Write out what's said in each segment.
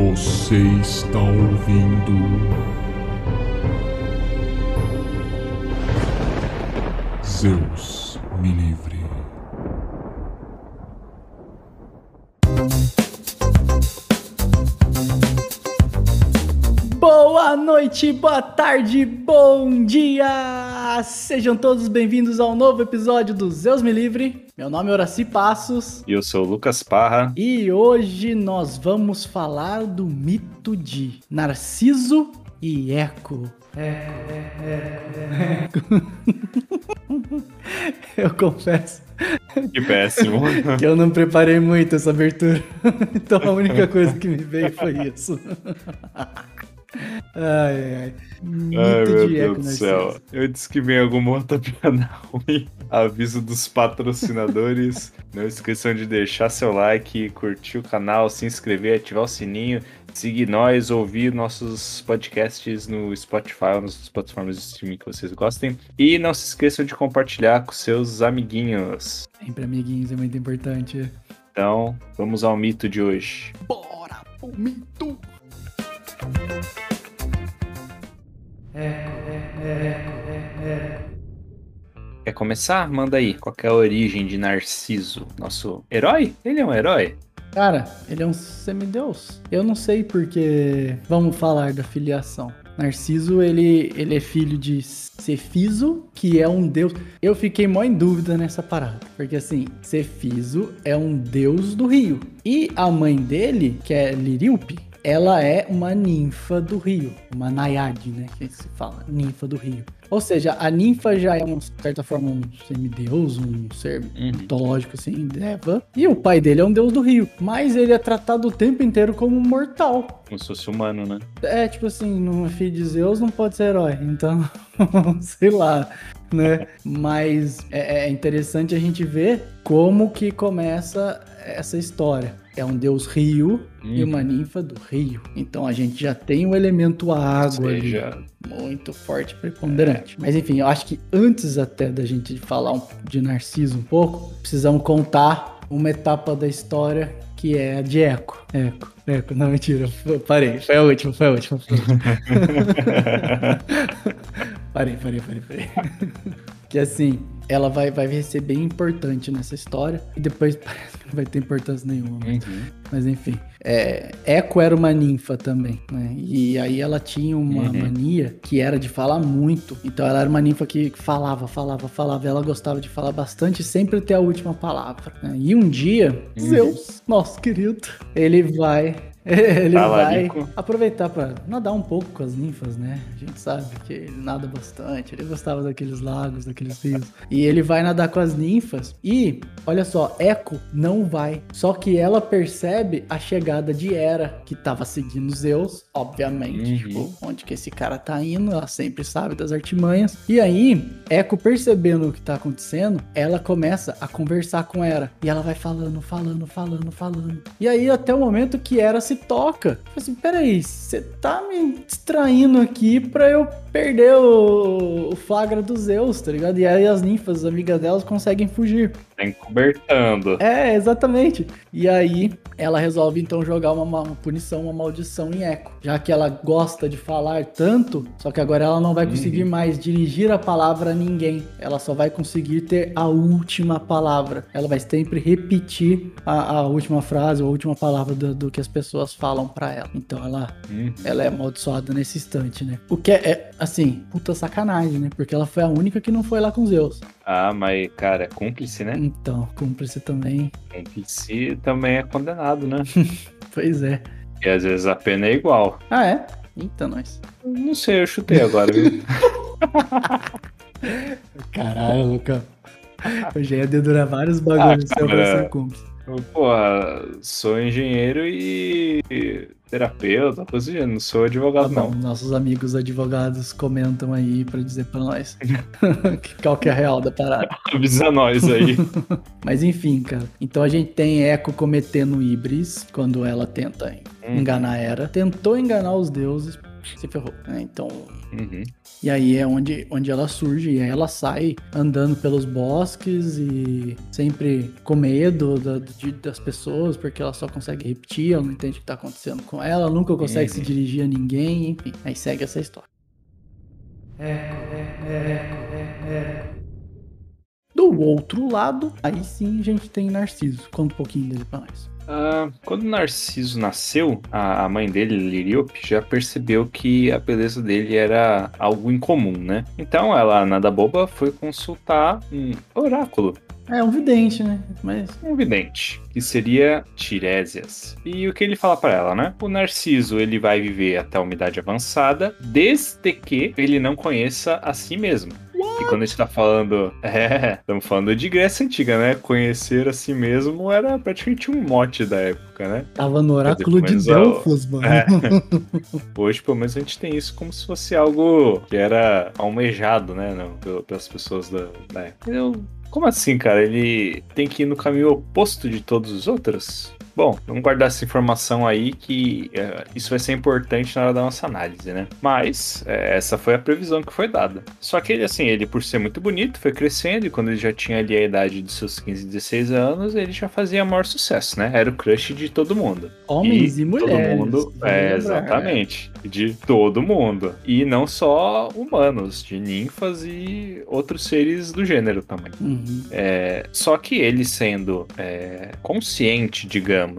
Você está ouvindo. Zeus me livre. Boa noite, boa tarde, bom dia! Sejam todos bem-vindos ao novo episódio do Zeus Me Livre. Meu nome é Horaci Passos E eu sou o Lucas Parra. e hoje nós vamos falar do mito de Narciso e Eco. Eco, Eco. Eu confesso Que péssimo. que eu não preparei muito essa abertura, então a única coisa que me veio foi isso. Ai, ai, ai. Mito Ai, meu de Deus do céu. Eu disse que vem alguma outra piada ruim. Aviso dos patrocinadores. Não esqueçam de deixar seu like, curtir o canal, se inscrever, ativar o sininho, seguir nós, ouvir nossos podcasts no Spotify ou nas plataformas de streaming que vocês gostem. E não se esqueçam de compartilhar com seus amiguinhos. Sempre amiguinhos, é muito importante. Então, vamos ao mito de hoje. Bora pro mito! Quer começar? Manda aí. Qual é a origem de Narciso? Nosso herói? Ele é um herói? Cara, ele é um semideus. Eu não sei porque. Vamos falar da filiação. Narciso, ele, ele é filho de Cefiso, que é um deus. Eu fiquei mó em dúvida nessa parada. Porque assim, Cefiso é um deus do rio. E a mãe dele, que é Liríope, ela é uma ninfa do rio. Uma naiade, né? Que se fala, ninfa do rio. Ou seja, a ninfa já é, de certa forma, um semideus, um ser Uhum. mitológico, assim, Deva. E o pai dele é um deus do rio. Mas ele é tratado o tempo inteiro como um mortal. Como se fosse humano, né? É, tipo assim, é filho de Zeus, não pode ser herói. Então, sei lá, né? Mas é, é interessante a gente ver como que começa essa história. É um deus rio e Uhum. uma ninfa do rio. Então a gente já tem o elemento água ali muito forte, preponderante. Mas enfim, eu acho que antes até da gente falar um- de Narciso um pouco, precisamos contar uma etapa da história que é a de Eco. Eco, Eco, não, mentira, parei, foi a última, foi a última. Foi a última. parei, parei, parei, parei. Que assim, ela vai, vai ser bem importante nessa história e depois parece que não vai ter importância nenhuma. mas- Uhum. mas enfim, é, Eco era uma ninfa também, né? E aí ela tinha uma Uhum. mania que era de falar muito. Então ela era uma ninfa que falava, falava, falava. Ela gostava de falar bastante e sempre ter a última palavra. né? E um dia, Uhum. Zeus, nosso querido, ele vai. Ele vai Talarico. aproveitar para nadar um pouco com as ninfas, né? A gente sabe que ele nada bastante, ele gostava daqueles lagos, daqueles rios. E ele vai nadar com as ninfas e, olha só, Eco não vai. Só que ela percebe a chegada de Hera, que tava seguindo Zeus, obviamente. Uhum. Tipo, onde que esse cara tá indo, ela sempre sabe das artimanhas. E aí, Eco percebendo o que tá acontecendo, ela começa a conversar com Hera. E ela vai falando, falando, falando, falando. E aí, até o momento que Hera se toca. Assim, peraí, você tá me distraindo aqui pra eu perder o, o flagra dos Zeus, tá ligado? E aí as ninfas, as amigas delas, conseguem fugir. Tá encobertando. É, exatamente. E aí ela resolve então jogar uma, ma- uma punição, uma maldição em Eco. Já que ela gosta de falar tanto, só que agora ela não vai conseguir mais dirigir a palavra a ninguém. Ela só vai conseguir ter a última palavra. Ela vai sempre repetir a, a última frase, ou a última palavra do, do que as pessoas falam pra ela. Então ela Uhum. ela é amaldiçoada nesse instante, né? O que é, é, assim, puta sacanagem, né? Porque ela foi a única que não foi lá com Zeus. Ah, mas, cara, é cúmplice, né? Então, cúmplice também. Cúmplice também é condenado, né? Pois é. E às vezes a pena é igual. Ah, é? Eita, nós. Não sei, eu chutei agora, viu? Caralho, Lucão. Eu já ia dedurar vários bagulhos Ah, pra cara. ser cúmplice. Porra, sou engenheiro e terapeuta, coisa gênero. Não sou advogado, Tá bom, não. nossos amigos advogados comentam aí pra dizer pra nós que- qual que é a real da parada. Avisa nós aí. Mas enfim, cara. Então a gente tem Echo cometendo híbris quando ela tenta Hum. enganar Hera. Tentou enganar os deuses, se ferrou. né? Então, Uhum. E aí é onde, onde ela surge, e aí ela sai andando pelos bosques e sempre com medo da- de- das pessoas, porque ela só consegue repetir, ela não entende o que tá acontecendo com ela, nunca consegue Uhum. se dirigir a ninguém, enfim. Aí segue essa história. Do outro lado, aí sim a gente tem Narciso. Conta um pouquinho dele pra nós. Ah, quando Narciso nasceu, a mãe dele, Liriope, já percebeu que a beleza dele era algo incomum, né? Então ela, nada boba, foi consultar um oráculo, É um vidente, né? Mas um vidente, que seria Tiresias. E o que ele fala pra ela, né? O Narciso, ele vai viver até a umidade avançada, desde que ele não conheça a si mesmo. E quando a gente tá falando. É, estamos falando de Grécia Antiga, né? Conhecer a si mesmo era praticamente um mote da época, né? tava no oráculo de dizer, menos Delfos, mano. É. Hoje, pelo menos, a gente tem isso como se fosse algo que era almejado, né? Não, pel- pelas pessoas da, da época. Eu- como assim, cara? Ele tem que ir no caminho oposto de todos os outros? Bom, vamos guardar essa informação aí que é, isso vai ser importante na hora da nossa análise, né? Mas é, essa foi a previsão que foi dada. Só que ele, assim, ele por ser muito bonito, foi crescendo e quando ele já tinha ali a idade de seus 15, 16 anos, ele já fazia maior sucesso, né? Era o crush de todo mundo. Homens e, mulheres. Todo mundo, é, exatamente. De todo mundo. E não só humanos, de ninfas e outros seres do gênero também. Uhum. É, só que ele sendo é, consciente, digamos,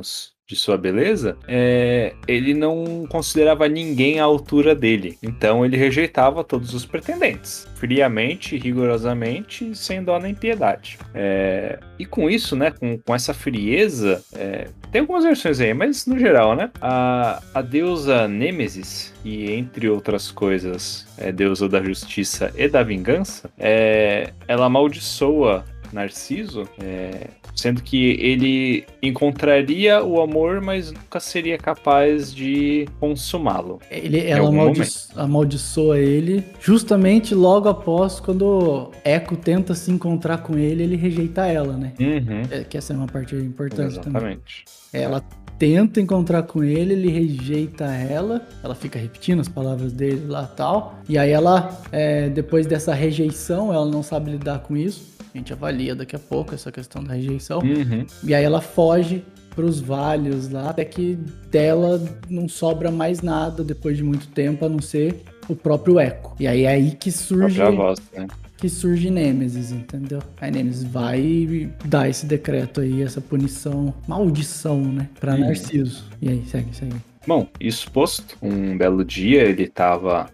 de sua beleza, é, ele não considerava ninguém à altura dele. Então ele rejeitava todos os pretendentes, friamente, rigorosamente, sem dó nem piedade. É, e com isso, né, com, com essa frieza, é, tem algumas versões aí, mas no geral, né, a, a deusa Nêmesis, e entre outras coisas, é deusa da justiça e da vingança, é, ela amaldiçoa Narciso, é, sendo que ele encontraria o amor, mas nunca seria capaz de consumá-lo. Ele, ela amaldi amaldiçoa ele justamente logo após quando Echo tenta se encontrar com ele, ele rejeita ela, né? Uhum, É, que essa é uma parte importante também. exatamente. Ela tenta encontrar com ele, ele rejeita ela, ela fica repetindo as palavras dele lá tal. E aí ela, é, depois dessa rejeição, ela não sabe lidar com isso. A gente avalia daqui a pouco essa questão da rejeição. Uhum. E aí ela foge pros vales lá, até que dela não sobra mais nada depois de muito tempo, a não ser o próprio Echo. E aí é aí que surge voz, né? que surge Nêmesis, entendeu? Aí Nêmesis vai e dá esse decreto aí, essa punição, maldição, né, pra Uhum. Narciso. E aí, segue, segue. Bom, isso posto, um belo dia ele estava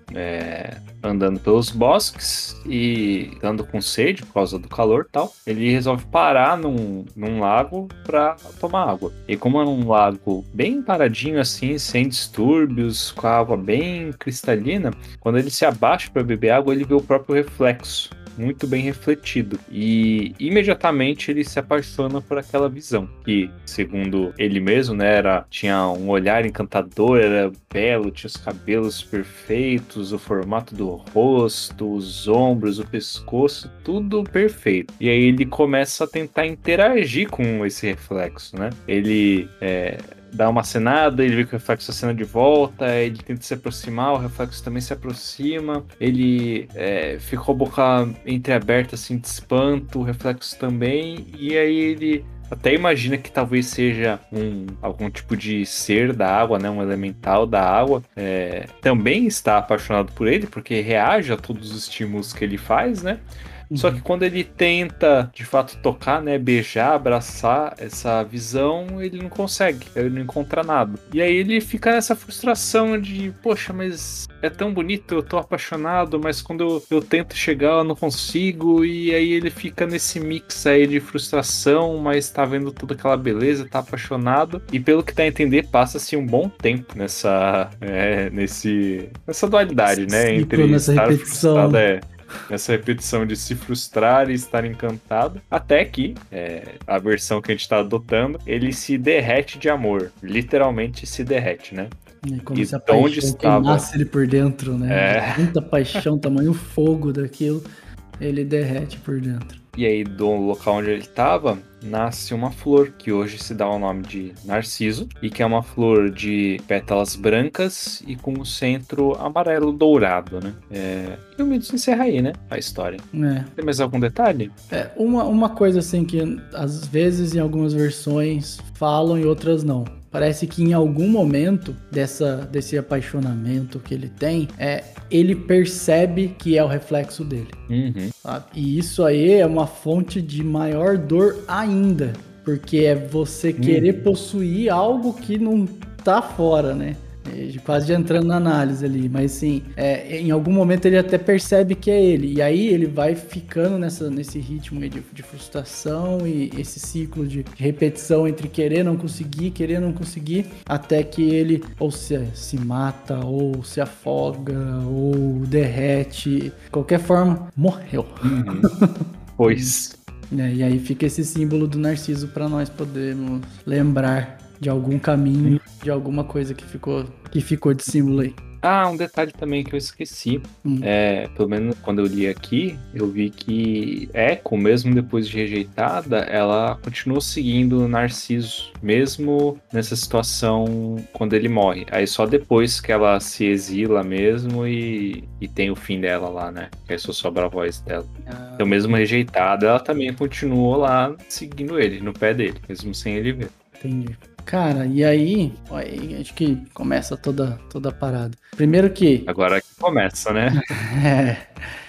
andando pelos bosques e andando com sede por causa do calor e tal. Ele resolve parar num, num lago para tomar água. E como é um lago bem paradinho assim, sem distúrbios, com a água bem cristalina, quando ele se abaixa para beber água, ele vê o próprio reflexo muito bem refletido. E imediatamente ele se apaixona por aquela visão. Que, segundo ele mesmo, né, era, tinha um olhar encantador, era belo, tinha os cabelos perfeitos, o formato do rosto, os ombros, o pescoço, tudo perfeito. E aí ele começa a tentar interagir com esse reflexo, né? Ele é, dá uma acenada, ele vê que o reflexo acena de volta, ele tenta se aproximar, o reflexo também se aproxima, ele é, a boca entreaberta assim de espanto, o reflexo também, e aí ele até imagina que talvez seja um, algum tipo de ser da água, né, um elemental da água, é, também está apaixonado por ele, porque reage a todos os estímulos que ele faz, né? Só que quando ele tenta, de fato, tocar, né, beijar, abraçar essa visão, ele não consegue, ele não encontra nada. E aí ele fica nessa frustração de, poxa, mas é tão bonito, eu tô apaixonado, mas quando eu, eu tento chegar eu não consigo. E aí ele fica nesse mix aí de frustração, mas tá vendo toda aquela beleza, tá apaixonado. E pelo que tá a entender, passa-se um bom tempo nessa, é, nesse, nessa dualidade, né, Ciclo, entre nessa estar repetição. frustrado, é, essa repetição de se frustrar e estar encantado, até que é, a versão que a gente está adotando, ele se derrete de amor, literalmente se derrete, né? É como E se a de onde paixão estava? queimasse ele por dentro, né? É. Muita paixão, tamanho fogo daquilo. Ele derrete por dentro. E aí, do local onde ele estava, nasce uma flor que hoje se dá o nome de Narciso e que é uma flor de pétalas brancas e com o centro amarelo dourado, né? É... E o mito se encerra aí, né? A história. É. Tem mais algum detalhe? É, uma, uma coisa assim que às vezes em algumas versões falam e outras não. Parece que em algum momento dessa, desse apaixonamento que ele tem, é, ele percebe que é o reflexo dele. Uhum. E isso aí é uma fonte de maior dor ainda. Porque é você querer possuir algo que não tá fora, né? É, Quase já entrando na análise ali, mas sim, é, em algum momento ele até percebe que é ele, e aí ele vai ficando nessa, nesse ritmo de, de frustração e esse ciclo de repetição entre querer não conseguir, querer não conseguir, até que ele ou se, se mata, ou se afoga, ou derrete, de qualquer forma, morreu. Pois. né? E aí fica esse símbolo do Narciso para nós podermos lembrar de algum caminho, de alguma coisa que ficou, que ficou de símbolo aí. Ah, um detalhe também que eu esqueci. Hum. É, pelo menos quando eu li aqui, eu vi que Echo, mesmo depois de rejeitada, ela continuou seguindo o Narciso, mesmo nessa situação quando ele morre. Aí só depois que ela se exila mesmo e, e tem o fim dela lá, né? Que aí só sobra a voz dela. Então, mesmo rejeitada, ela também continuou lá seguindo ele, no pé dele, mesmo sem ele ver. Entendi. Cara, e aí, ó, aí acho que começa toda, toda a parada. Primeiro que. Agora que começa, né? É.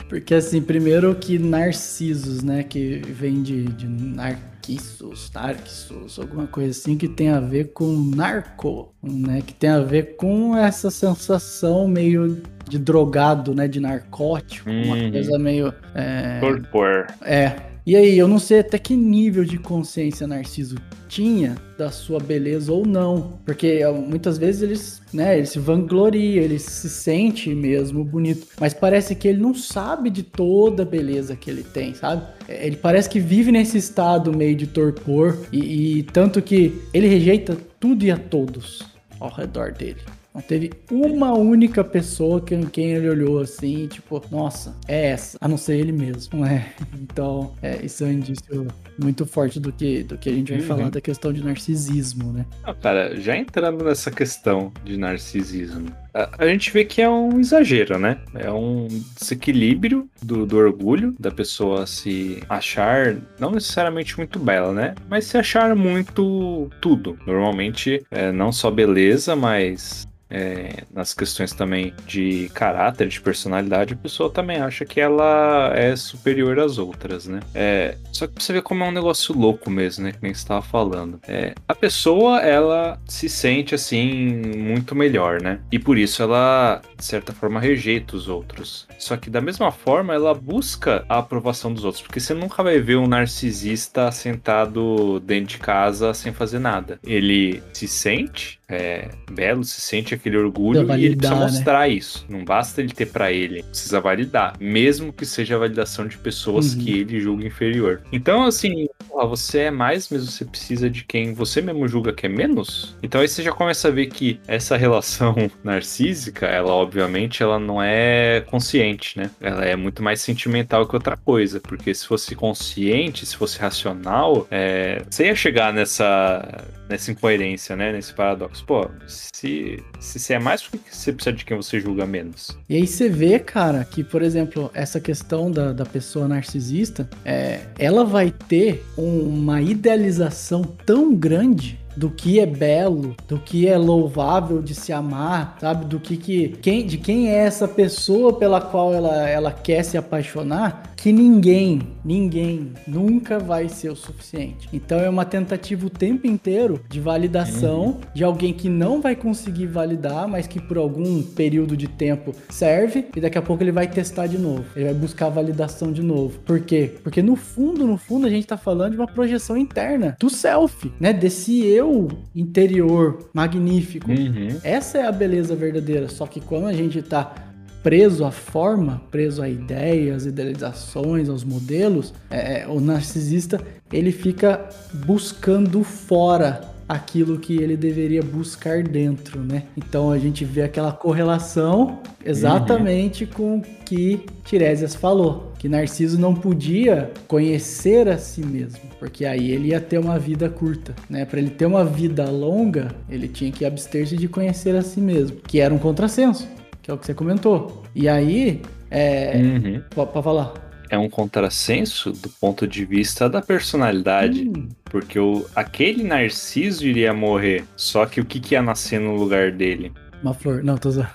Porque assim, primeiro que Narcisos, né? Que vem de, de Narquissos, Narquissos, alguma coisa assim que tem a ver com narco, né? Que tem a ver com essa sensação meio de drogado, né? De narcótico, uma Uhum. coisa meio. É, Torpor. é. E aí, eu não sei até que nível de consciência Narciso tinha da sua beleza ou não. Porque muitas vezes eles, né, ele se vangloria, ele se sente mesmo bonito. Mas parece que ele não sabe de toda a beleza que ele tem, sabe? É, Ele parece que vive nesse estado meio de torpor. E, e tanto que ele rejeita tudo e a todos ao redor dele. Não teve uma única pessoa que, quem ele olhou assim, tipo, nossa, é essa, a não ser ele mesmo, né? Então, é, isso é um indício muito forte do que, do que a gente vai Uhum. falar da questão de narcisismo, né? Ah, cara, já entrando nessa questão de narcisismo, a, a gente vê que é um exagero, né? É um desequilíbrio do, do orgulho da pessoa se achar, não necessariamente muito bela, né? Mas se achar muito tudo. Normalmente, é, não só beleza, mas é, nas questões também de caráter, de personalidade, a pessoa também acha que ela é superior às outras, né? É, só que você ver como é um negócio louco mesmo, né? Que nem você tava falando. É, a pessoa, ela se sente assim, muito melhor, né? E por isso ela, de certa forma, rejeita os outros. Só que da mesma forma, ela busca a aprovação dos outros, porque você nunca vai ver um narcisista sentado dentro de casa sem fazer nada. Ele se sente é, belo, se sente aquele orgulho Precisa e ele precisa validar, né? mostrar isso. Não basta ele ter pra ele, precisa validar, mesmo que seja a validação de pessoas Uhum. que ele julga inferior. Então, assim, ó, você é mais, mas você precisa de quem você mesmo julga que é menos. Então aí você já começa a ver que essa relação narcísica, ela obviamente ela não é consciente, né? Ela é muito mais sentimental que outra coisa, porque se fosse consciente, se fosse racional, é, você ia chegar nessa nessa incoerência, né? Nesse paradoxo. Pô, se, se você é mais, por que você precisa de quem você julga menos? E aí você vê, cara, que, por exemplo, essa questão da, da pessoa narcisista, é, ela vai ter um- uma idealização tão grande do que é belo, do que é louvável de se amar, sabe? Do que, que quem, de quem é essa pessoa pela qual ela, ela quer se apaixonar, que ninguém, ninguém nunca vai ser o suficiente. Então é uma tentativa o tempo inteiro de validação de alguém que não vai conseguir validar, mas que por algum período de tempo serve e daqui a pouco ele vai testar de novo. Ele vai buscar validação de novo. Por quê? Porque no fundo, no fundo a gente tá falando de uma projeção interna do self, né? Desse eu interior magnífico. Uhum. Essa é a beleza verdadeira. Só que quando a gente tá preso à forma, preso à ideia, às idealizações, aos modelos, é, o narcisista ele fica buscando fora aquilo que ele deveria buscar dentro, né? Então a gente vê aquela correlação exatamente uhum. com o que Tiresias falou, que Narciso não podia conhecer a si mesmo, porque aí ele ia ter uma vida curta, né? Para ele ter uma vida longa, ele tinha que abster-se de conhecer a si mesmo, que era um contrassenso, que é o que você comentou. E aí, é, uhum. pode falar é um contrassenso do ponto de vista da personalidade. Hum. Porque o, aquele Narciso iria morrer. Só que o que, que ia nascer no lugar dele? Uma flor. Não, tô usando.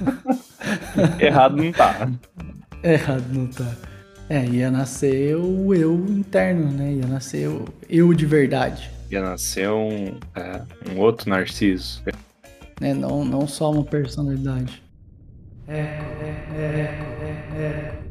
Errado não tá. Errado não tá. É, ia nascer o eu interno, né? Ia nascer o eu de verdade. Ia nascer um, é, um outro Narciso. É, não, não só uma personalidade. É, é, é, é, é.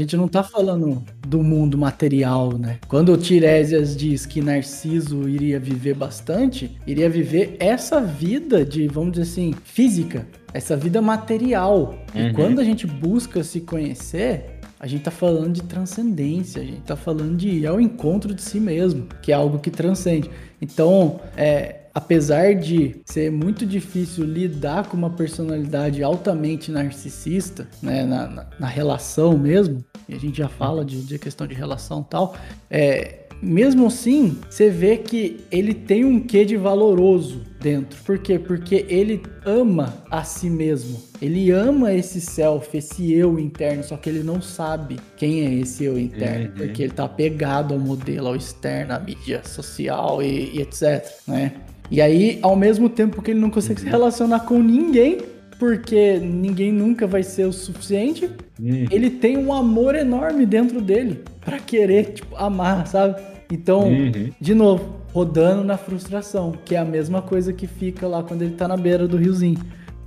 A gente não tá falando do mundo material, né? Quando o Tiresias diz que Narciso iria viver bastante, iria viver essa vida de, vamos dizer assim, física, essa vida material. Uhum. E quando a gente busca se conhecer, a gente tá falando de transcendência, a gente tá falando de ir ao encontro de si mesmo, que é algo que transcende. Então, é, apesar de ser muito difícil lidar com uma personalidade altamente narcisista, né, na, na, na relação mesmo, e a gente já fala de, de questão de relação e tal, é, mesmo assim, você vê que ele tem um quê de valoroso dentro. Por quê? Porque ele ama a si mesmo. Ele ama esse self, esse eu interno, só que ele não sabe quem é esse eu interno, uhum. porque ele tá apegado ao modelo, ao externo, à mídia social e, e etc, né? E aí, ao mesmo tempo que ele não consegue se relacionar com ninguém, porque ninguém nunca vai ser o suficiente, uhum. ele tem um amor enorme dentro dele para querer, tipo, amar, sabe? Então, uhum. de novo, rodando na frustração, que é a mesma coisa que fica lá quando ele tá na beira do riozinho,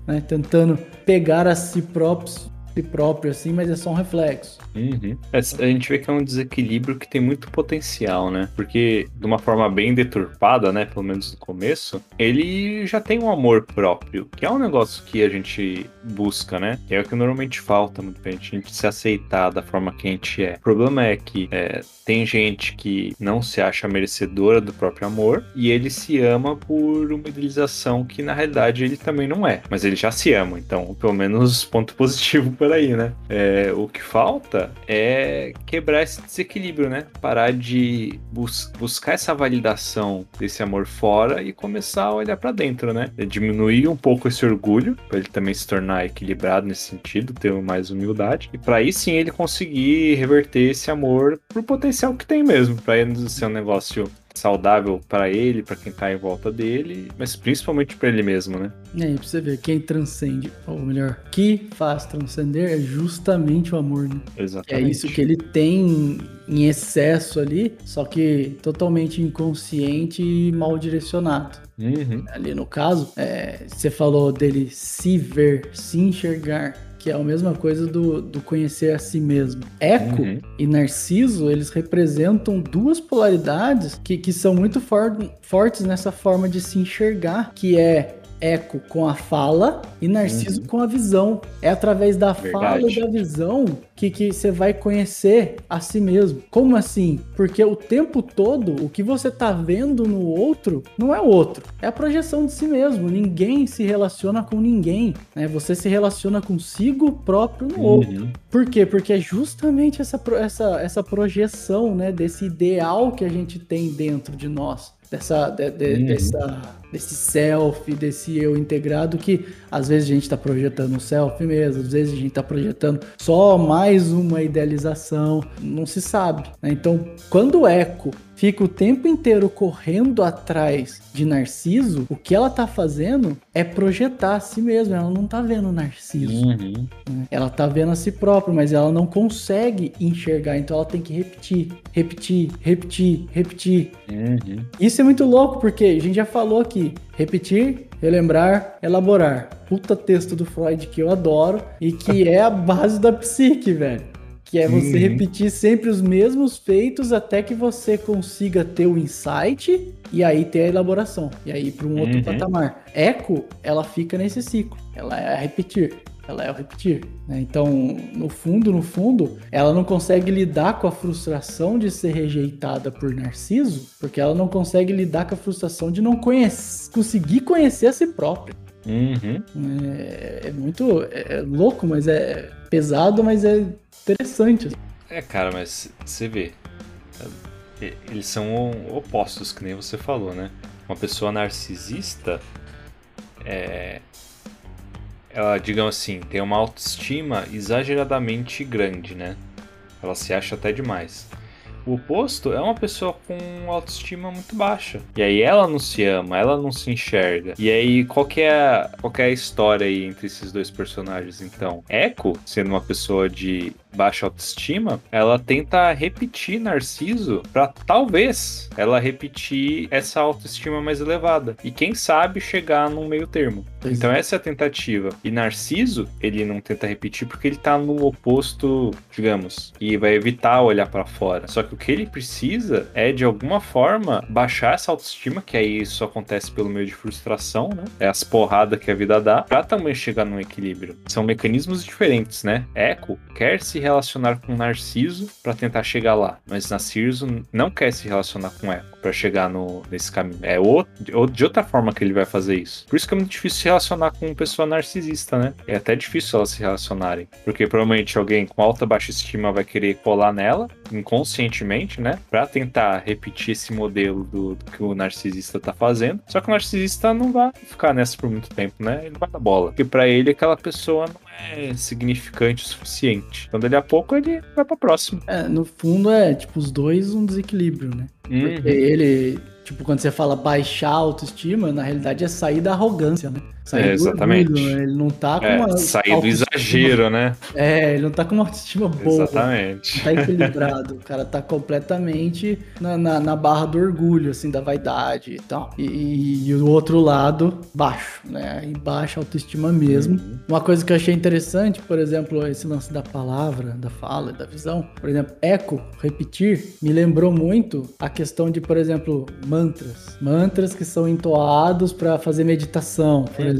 né? Tentando pegar a si próprios si próprio, assim, mas é só um reflexo. Uhum. É, a gente vê que é um desequilíbrio que tem muito potencial, né? Porque, de uma forma bem deturpada, né? Pelo menos no começo, ele já tem um amor próprio, que é um negócio que a gente busca, né? Que é o que normalmente falta muito gente, a gente se aceitar da forma que a gente é. O problema é que é, tem gente que não se acha merecedora do próprio amor e ele se ama por uma idealização que na realidade ele também não é, mas ele já se ama, então pelo menos ponto positivo por aí, né? É, o que falta é quebrar esse desequilíbrio, né? Parar de bus buscar essa validação desse amor fora e começar a olhar para dentro, né? É diminuir um pouco esse orgulho, para ele também se tornar equilibrado nesse sentido, ter mais humildade, e para aí sim ele conseguir reverter esse amor pro potencial que tem mesmo, para ele ser um negócio saudável para ele, para quem tá em volta dele, mas principalmente para ele mesmo, né? Aí, pra você ver, quem transcende, ou melhor, que faz transcender é justamente o amor, né? Exatamente. É isso que ele tem em excesso ali, só que totalmente inconsciente e mal direcionado. Uhum. Ali no caso, é, você falou dele se ver, se enxergar que é a mesma coisa do, do conhecer a si mesmo. Eco uhum. e Narciso, eles representam duas polaridades que, que são muito for, fortes nessa forma de se enxergar, que é Eco com a fala e Narciso uhum. com a visão. É através da Verdade. fala e da visão que, que você vai conhecer a si mesmo. Como assim? Porque o tempo todo, o que você tá vendo no outro não é o outro, é a projeção de si mesmo. Ninguém se relaciona com ninguém, né? Você se relaciona consigo próprio no uhum. outro. Por quê? Porque é justamente essa, essa, essa projeção, né, desse ideal que a gente tem dentro de nós dessa, de, de, uhum. dessa, desse self, desse eu integrado que às vezes a gente está projetando um self mesmo, às vezes a gente está projetando só mais uma idealização, não se sabe. Né? Então, quando o eco fica o tempo inteiro correndo atrás de Narciso, o que ela tá fazendo é projetar a si mesma. Ela não tá vendo Narciso. Uhum. Né? Ela tá vendo a si própria, mas ela não consegue enxergar. Então ela tem que repetir, repetir, repetir, repetir. Uhum. Isso é muito louco, porque a gente já falou aqui: repetir, relembrar, elaborar. Puta texto do Freud que eu adoro e que é a base da psique, velho Que é você Uhum. repetir sempre os mesmos feitos até que você consiga ter o insight e aí ter a elaboração. E aí para um outro Uhum. patamar. Eco, ela fica nesse ciclo. Ela é a repetir. Ela é o repetir. né? Então, no fundo, no fundo, ela não consegue lidar com a frustração de ser rejeitada por Narciso, porque ela não consegue lidar com a frustração de não conhecer, conseguir conhecer a si própria. Uhum. É, é muito é, é louco, mas é pesado, mas é interessante. É, cara, mas você vê. é, Eles são opostos, que nem você falou, né? Uma pessoa narcisista é. Ela, digamos assim, tem uma autoestima exageradamente grande, né? Ela se acha até demais. O oposto é uma pessoa com autoestima muito baixa. E aí ela não se ama, ela não se enxerga. E aí, qual que é qual que é a história aí entre esses dois personagens, então? Echo, sendo uma pessoa de baixa autoestima, ela tenta repetir Narciso pra talvez ela repetir essa autoestima mais elevada. E quem sabe chegar num meio termo. Então é. essa é a tentativa. E Narciso, ele não tenta repetir porque ele tá no oposto, digamos, e vai evitar olhar pra fora. Só que o que ele precisa é de alguma forma baixar essa autoestima, que aí isso acontece pelo meio de frustração, né? É as porradas que a vida dá, pra também chegar num equilíbrio. São mecanismos diferentes, né? Echo quer se relacionar com Narciso pra tentar chegar lá, mas Narciso não quer se relacionar com Echo pra chegar no, nesse caminho. É outro, de outra forma que ele vai fazer isso. Por isso que é muito difícil se relacionar com uma pessoa narcisista, né? É até difícil elas se relacionarem. Porque provavelmente alguém com alta baixa estima vai querer colar nela, inconscientemente, né? Pra tentar repetir esse modelo do, do que o narcisista tá fazendo. Só que o narcisista não vai ficar nessa por muito tempo, né? Ele não vai dar bola. Porque pra ele aquela pessoa não é significante o suficiente. Então dali a pouco ele vai pra próxima. É, no fundo é, tipo, os dois um desequilíbrio, né? Uhum. Porque ele, tipo, quando você fala baixar a autoestima, na realidade é sair da arrogância, né? Sair É, exatamente. orgulho, né? Ele não tá com É, uma sair do exagero, né? É, ele não tá com uma autoestima boa. Exatamente. Não tá equilibrado. O cara tá completamente na, na, na barra do orgulho, assim, da vaidade e tal. E, e o outro lado, baixo, né? Aí baixa autoestima mesmo. Uhum. Uma coisa que eu achei interessante, por exemplo, esse lance da palavra, da fala, da visão. Por exemplo, eco, repetir, me lembrou muito a questão de, por exemplo, mantras. Mantras que são entoados para fazer meditação, por exemplo.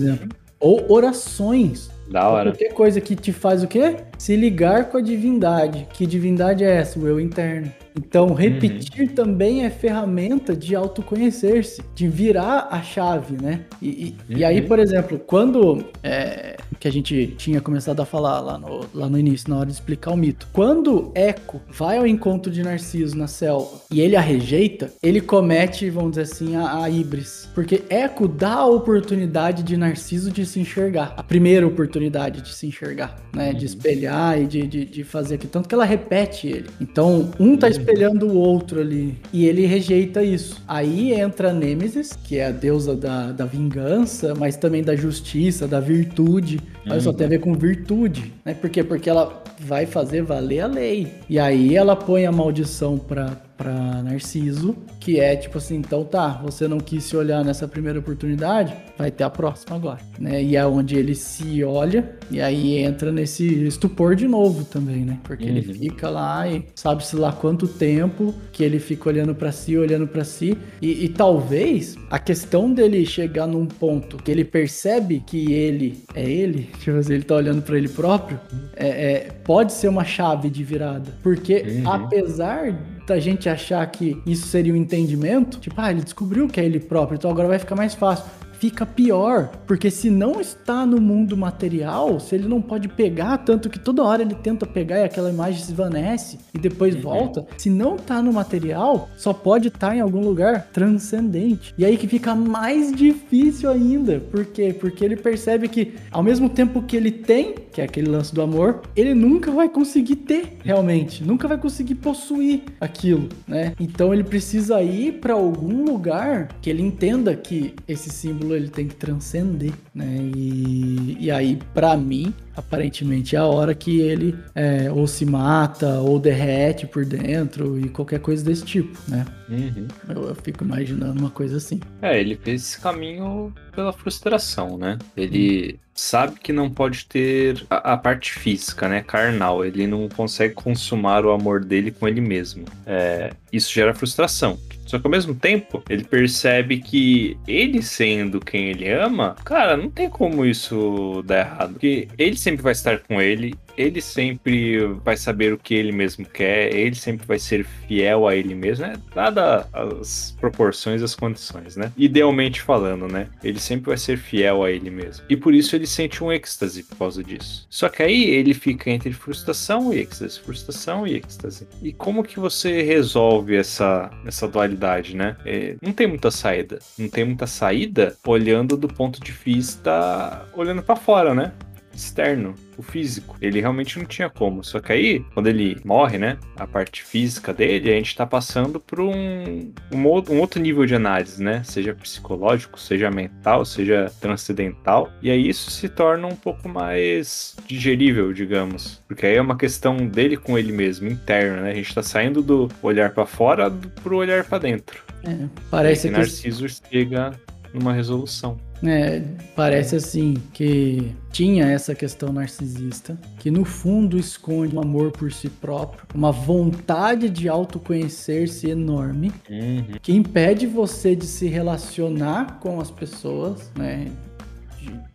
Ou orações. Da hora. Qualquer coisa que te faz o quê? Se ligar com a divindade. Que divindade é essa? O eu interno. Então, repetir também é ferramenta de autoconhecer-se, de virar a chave, né? E, e- e aí, Uhum. por exemplo, quando é, que a gente tinha começado a falar lá no, lá no início, na hora de explicar o mito, quando Eco vai ao encontro de Narciso na selva e ele a rejeita, ele comete, vamos dizer assim, a, a híbris. Porque Eco dá a oportunidade de Narciso de se enxergar, a primeira oportunidade de se enxergar, né? De espelhar e de, de, de fazer aquilo. Tanto que ela repete ele. Então, um tá espelhando o outro ali. E ele rejeita isso. Aí entra a Nêmesis, que é a deusa da, da vingança, mas também da justiça, da virtude. Olha só, tem a ver com virtude, né? Por quê? Porque ela vai fazer valer a lei. E aí ela põe a maldição pra, pra Narciso, que é tipo assim, então tá, você não quis se olhar nessa primeira oportunidade, vai ter a próxima agora, né? E é onde ele se olha e aí entra nesse estupor de novo também, né? Porque ele Uhum. fica lá e sabe-se lá quanto tempo que ele fica olhando pra si, olhando pra si e, e talvez a questão dele chegar num ponto que ele percebe que ele é ele, tipo assim, ele tá olhando pra ele próprio, é, é, pode ser uma chave de virada, porque Uhum. apesar da gente achar que isso seria um entendimento, tipo, ah, ele descobriu que é ele próprio, então agora vai ficar mais fácil. Fica pior, porque se não está no mundo material, se ele não pode pegar, tanto que toda hora ele tenta pegar e aquela imagem se esvanece e depois volta, se não tá no material, só pode estar em algum lugar transcendente. E aí que fica mais difícil ainda. Por quê? Porque ele percebe que ao mesmo tempo que ele tem, que é aquele lance do amor, ele nunca vai conseguir ter realmente, nunca vai conseguir possuir aquilo, né? Então ele precisa ir para algum lugar que ele entenda que esse símbolo ele tem que transcender, né? E, e aí, para mim, aparentemente é a hora que ele é, ou se mata ou derrete por dentro e qualquer coisa desse tipo, né? Uhum. Eu, eu fico imaginando uma coisa assim. É, ele fez esse caminho pela frustração, né? Ele sabe que não pode ter a, a, parte física, né? Carnal. Ele não consegue consumar o amor dele com ele mesmo. É, isso gera frustração. Só que ao mesmo tempo, ele percebe que ele sendo quem ele ama, cara, não tem como isso dar errado. Porque ele sempre vai estar com ele, ele sempre vai saber o que ele mesmo quer, ele sempre vai ser fiel a ele mesmo, né? Dada as proporções as condições, né? Idealmente falando, né? Ele sempre vai ser fiel a ele mesmo. E por isso ele sente um êxtase por causa disso. Só que aí ele fica entre frustração e êxtase, frustração e êxtase. E como que você resolve essa, essa dualidade, né? É, não tem muita saída. Não tem muita saída olhando do ponto de vista olhando para fora, né? Externo, o físico. Ele realmente não tinha como. Só que aí, quando ele morre, né? A parte física dele, a gente tá passando por um, um, um outro nível de análise, né? Seja psicológico, seja mental, seja transcendental. E aí isso se torna um pouco mais digerível, digamos. Porque aí é uma questão dele com ele mesmo, interno, né? A gente tá saindo do olhar para fora pro olhar para dentro. É, parece e que Narciso chega numa resolução. É, parece assim que tinha essa questão narcisista, que no fundo esconde um amor por si próprio, uma vontade de autoconhecer-se enorme, uhum. que impede você de se relacionar com as pessoas, né?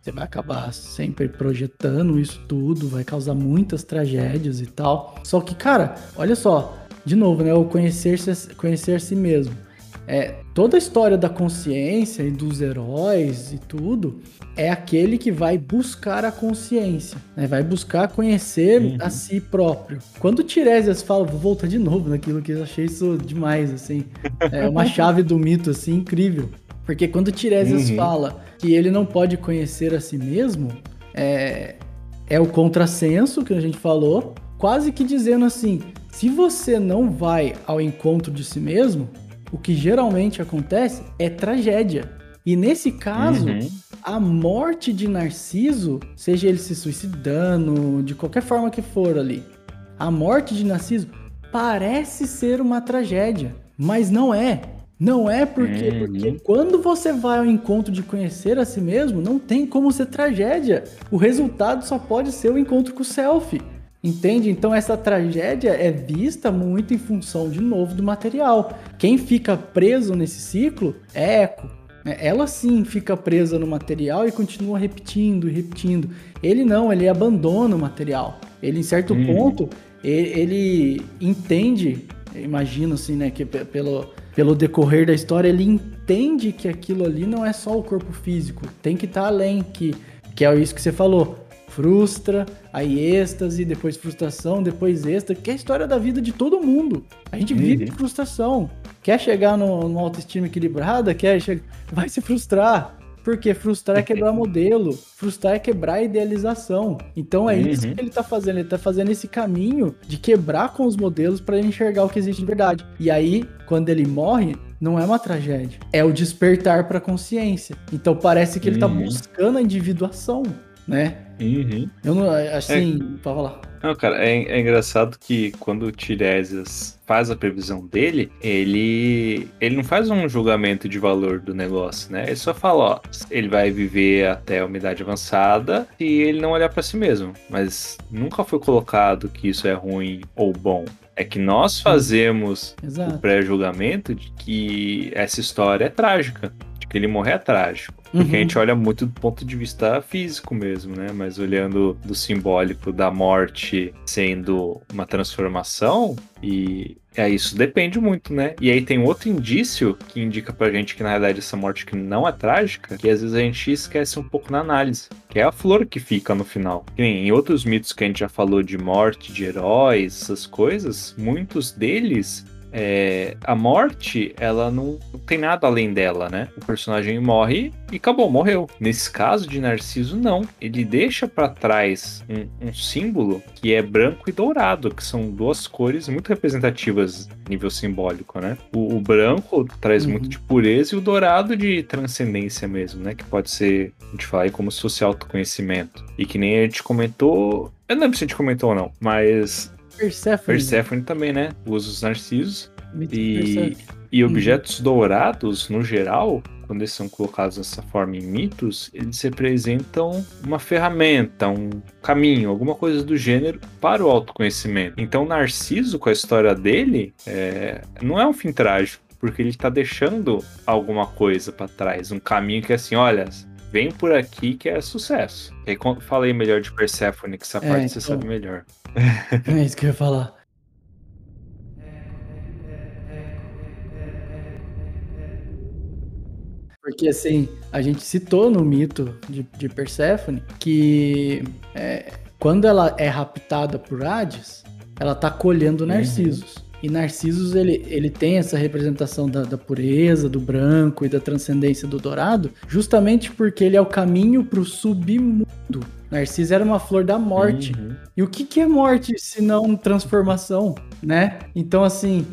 Você vai acabar sempre projetando isso tudo, vai causar muitas tragédias e tal. Só que, cara, olha só, de novo, né? O conhecer-se conhecer si mesmo é, toda a história da consciência e dos heróis e tudo é aquele que vai buscar a consciência, né? vai buscar conhecer uhum. a si próprio. Quando Tiresias fala, vou voltar de novo naquilo que eu achei isso demais, assim, é uma chave do mito, assim, incrível. Porque quando Tiresias uhum. fala que ele não pode conhecer a si mesmo, é, é o contrassenso que a gente falou, quase que dizendo assim: se você não vai ao encontro de si mesmo, o que geralmente acontece é tragédia. E nesse caso, uhum. a morte de Narciso, seja ele se suicidando, de qualquer forma que for ali, a morte de Narciso parece ser uma tragédia, mas não é. Não é porque, uhum. porque quando você vai ao encontro de conhecer a si mesmo, não tem como ser tragédia. O resultado só pode ser o encontro com o self. Entende? Então essa tragédia é vista muito em função, de novo, do material. Quem fica preso nesse ciclo é Eco. É, ela sim fica presa no material e continua repetindo e repetindo. Ele não, ele abandona o material. Ele, em certo hum. ponto, ele, ele entende, imagino assim, né, que pelo, pelo decorrer da história, ele entende que aquilo ali não é só o corpo físico, tem que estar tá além, que, que é isso que você falou frustra, aí êxtase, depois frustração, depois êxtase, que é a história da vida de todo mundo. A gente uhum. vive de frustração. Quer chegar no, numa autoestima equilibrada, quer chegar, vai se frustrar. Porque frustrar é quebrar modelo, frustrar é quebrar a idealização. Então é uhum. isso que ele tá fazendo, ele tá fazendo esse caminho de quebrar com os modelos para enxergar o que existe de verdade. E aí, quando ele morre, não é uma tragédia, é o despertar para consciência. Então parece que ele tá uhum. buscando a individuação, né? Uhum. Eu não, assim, é... pra falar. Não, cara, é, é, engraçado que quando o Tiresias faz a previsão dele, ele ele não faz um julgamento de valor do negócio, né? Ele só fala, ó, ele vai viver até a umidade avançada e ele não olhar para si mesmo. Mas nunca foi colocado que isso é ruim ou bom. É que nós fazemos Exato. o pré-julgamento de que essa história é trágica, de que ele morrer é trágico. Porque uhum. a gente olha muito do ponto de vista físico mesmo, né? Mas olhando do simbólico da morte sendo uma transformação, e é isso depende muito, né? E aí tem outro indício que indica pra gente que na realidade essa morte que não é trágica, que às vezes a gente esquece um pouco na análise, que é a flor que fica no final. em outros mitos que a gente já falou de morte, de heróis, essas coisas, muitos deles é, a morte, ela não, não tem nada além dela, né? O personagem morre e acabou, morreu. Nesse caso de Narciso, não. Ele deixa para trás um, um, símbolo que é branco e dourado, que são duas cores muito representativas nível simbólico, né? O, o branco traz uhum. muito de pureza e o dourado de transcendência mesmo, né? Que pode ser, a gente fala aí como social autoconhecimento. E que nem a gente comentou. Eu não lembro se a gente comentou ou não, mas Persephone. Persephone também, né? Usa os narcisos. E, e objetos uhum. dourados, no geral, quando eles são colocados dessa forma em mitos, eles representam uma ferramenta, um caminho, alguma coisa do gênero para o autoconhecimento. Então, Narciso, com a história dele, é... não é um fim trágico, porque ele está deixando alguma coisa para trás, um caminho que é assim, olha, vem por aqui que é sucesso. E aí, falei melhor de Persephone, que essa é, parte então... você sabe melhor. É isso que eu ia falar. Porque assim, a gente citou no mito de, de Perséfone que é, quando ela é raptada por Hades, ela tá colhendo uhum. narcisos. Uhum. E Narcisos, ele, ele tem essa representação da, da, pureza, do branco e da transcendência do dourado, justamente porque ele é o caminho para o submundo. Narciso era uma flor da morte. Uhum. E o que, que é morte se não transformação, né? Então, assim,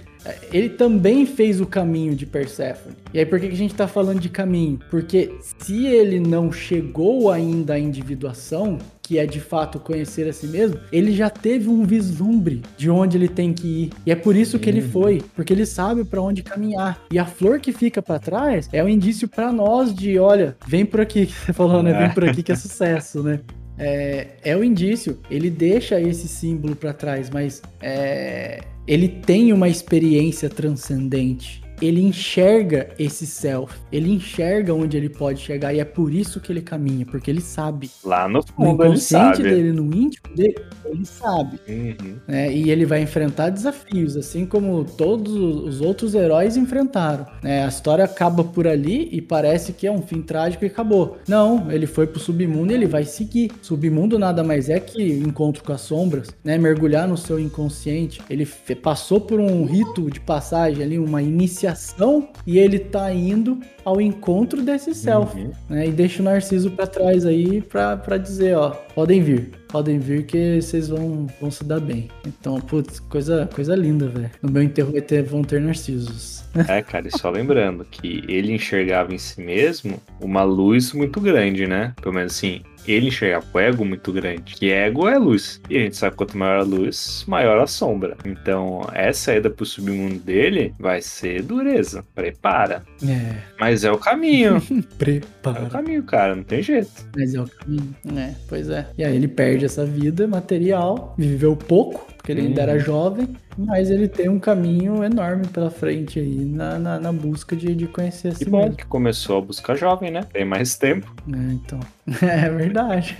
ele também fez o caminho de Perséfone. E aí, por que, que a gente tá falando de caminho? Porque se ele não chegou ainda à individuação, que é de fato conhecer a si mesmo, ele já teve um vislumbre de onde ele tem que ir. E é por isso que ele uhum. foi, porque ele sabe para onde caminhar. E a flor que fica para trás é o um indício para nós de, olha, vem por aqui, que você falou, né? Vem por aqui que é sucesso, né? É, é o indício. Ele deixa esse símbolo para trás, mas é, ele tem uma experiência transcendente ele enxerga esse self, ele enxerga onde ele pode chegar e é por isso que ele caminha, porque ele sabe. Lá no fundo no ele sabe. dele, no íntimo dele, ele sabe. Uhum. Né? E ele vai enfrentar desafios, assim como todos os outros heróis enfrentaram. Né? A história acaba por ali e parece que é um fim trágico e acabou. Não, ele foi pro submundo e ele vai seguir. Submundo nada mais é que encontro com as sombras, né? Mergulhar no seu inconsciente. Ele passou por um rito de passagem ali, uma iniciação iniciação e ele tá indo ao encontro desse self, uhum. né? E deixa o Narciso para trás aí para dizer, ó, podem vir, podem vir que vocês vão, vão se dar bem. Então, putz, coisa, coisa linda, velho. No meu enterro vai ter, vão ter Narcisos. É, cara, e só lembrando que ele enxergava em si mesmo uma luz muito grande, né? Pelo menos assim, ele enxergava o ego muito grande. Que ego é luz. E a gente sabe que quanto maior a luz, maior a sombra. Então, essa ida pro submundo dele vai ser dureza. Prepara. É. Mas é o caminho. Prepara. É o caminho, cara, não tem jeito. Mas é o caminho. É, pois é. E aí ele perde essa vida material, viveu pouco, porque ele ainda era uhum. jovem, mas ele tem um caminho enorme pela frente aí na, na, na busca de, de conhecer a si que bom mesmo. que começou a buscar jovem, né? Tem mais tempo. É, então. É verdade.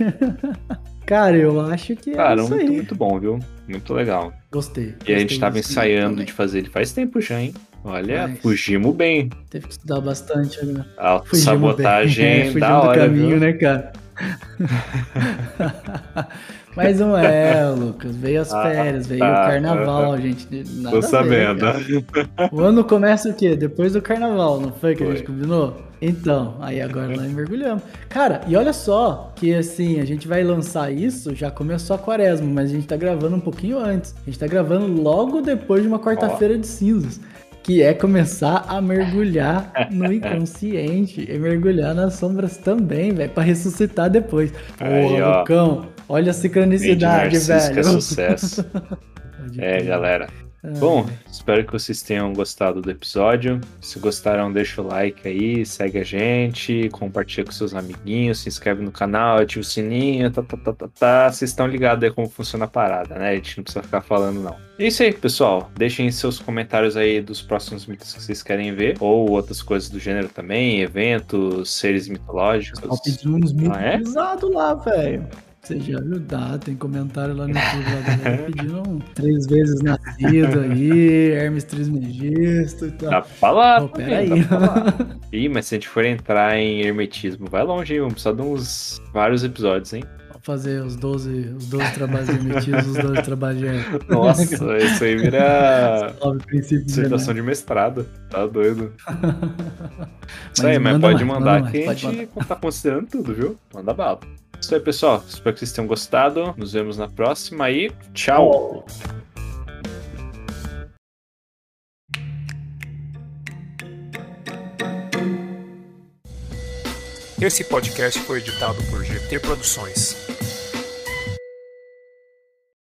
Cara, eu acho que Cara, é isso muito, aí. muito bom, viu? Muito legal. Gostei. E a gente tava ensaiando de fazer ele faz tempo já, hein? Olha, Mas... fugimos bem. Teve que estudar bastante agora. A sabotagem é, da hora, caminho, viu? né, cara? Mas não é, Lucas. Veio as ah, férias, ah, veio tá. o carnaval, gente. Nada Tô sabendo. Ver, o ano começa o quê? Depois do carnaval, não foi que foi. a gente combinou? Então, aí agora nós mergulhamos. Cara, e olha só que assim, a gente vai lançar isso, já começou a quaresma, mas a gente tá gravando um pouquinho antes. A gente tá gravando logo depois de uma quarta-feira de cinzas que é começar a mergulhar no inconsciente e mergulhar nas sombras também, velho, para ressuscitar depois. Porra, Lucão, olha a sincronicidade, velho. É sucesso. é, galera. Bom, espero que vocês tenham gostado do episódio. Se gostaram, deixa o like aí, segue a gente, compartilha com seus amiguinhos, se inscreve no canal, ativa o sininho, tá, tá, tá, tá, tá. Vocês estão ligados aí como funciona a parada, né? A gente não precisa ficar falando, não. É isso aí, pessoal. Deixem seus comentários aí dos próximos mitos que vocês querem ver, ou outras coisas do gênero também, eventos, seres mitológicos. Tá pedindo uns mitos ah, é? lá, velho seja ajudar. Tem comentário lá no YouTube lá pedindo um três vezes nascido aí, Hermes Trismegisto e tal. Dá pra falar, oh. Ih, mas se a gente for entrar em hermetismo, vai longe, hein? Vamos precisar de uns vários episódios, hein? fazer os 12, os 12 trabalhos emitidos, os 12 trabalhos de Nossa, isso aí vira dissertação de mestrado. Tá doido. Mas isso aí, mas pode mais, mandar manda que mais, a gente tá considerando tudo, viu? Manda bala. Isso aí, pessoal. Espero que vocês tenham gostado. Nos vemos na próxima e tchau. Esse podcast foi editado por GT Produções.